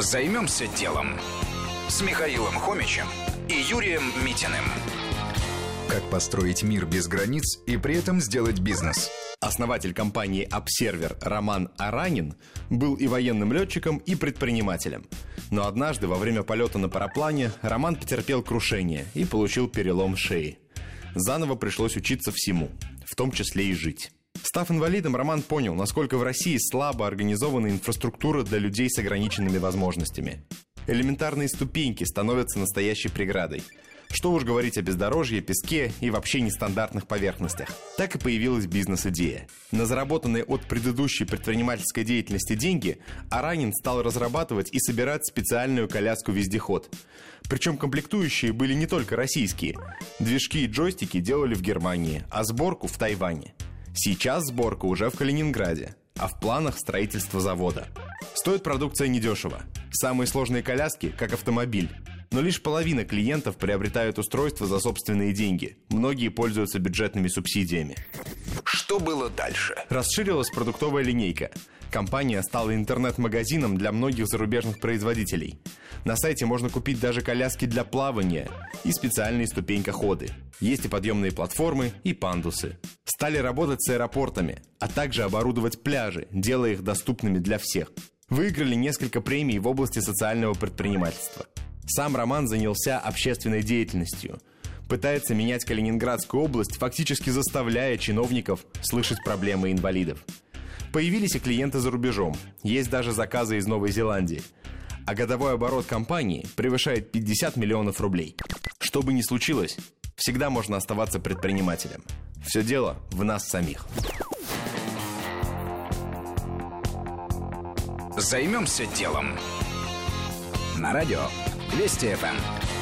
Займемся делом с Михаилом Хомичем и Юрием Митиным. Как построить мир без границ и при этом сделать бизнес? Основатель компании Observer Роман Аранин был и военным летчиком, и предпринимателем. Но однажды во время полета на параплане Роман потерпел крушение и получил перелом шеи. Заново пришлось учиться всему, в том числе и жить. Став инвалидом, Роман понял, насколько в России слабо организована инфраструктура для людей с ограниченными возможностями. Элементарные ступеньки становятся настоящей преградой. Что уж говорить о бездорожье, песке и вообще нестандартных поверхностях. Так и появилась бизнес-идея. На заработанные от предыдущей предпринимательской деятельности деньги Аранин стал разрабатывать и собирать специальную коляску-вездеход. Причем комплектующие были не только российские. Движки и джойстики делали в Германии, а сборку в Тайване. Сейчас сборка уже в Калининграде, а в планах строительство завода. Стоит продукция недешево. Самые сложные коляски, как автомобиль. Но лишь половина клиентов приобретают устройство за собственные деньги. Многие пользуются бюджетными субсидиями. Что было дальше? Расширилась продуктовая линейка. Компания стала интернет-магазином для многих зарубежных производителей. На сайте можно купить даже коляски для плавания и специальные ступенькоходы. Есть и подъемные платформы, и пандусы. Стали работать с аэропортами, а также оборудовать пляжи, делая их доступными для всех. Выиграли несколько премий в области социального предпринимательства. Сам Роман занялся общественной деятельностью. Пытается менять Калининградскую область, фактически заставляя чиновников слышать проблемы инвалидов. Появились и клиенты за рубежом. Есть даже заказы из Новой Зеландии. А годовой оборот компании превышает 50 миллионов рублей. Что бы ни случилось, всегда можно оставаться предпринимателем. Все дело в нас самих. Займемся делом. На радио Вести ФМ.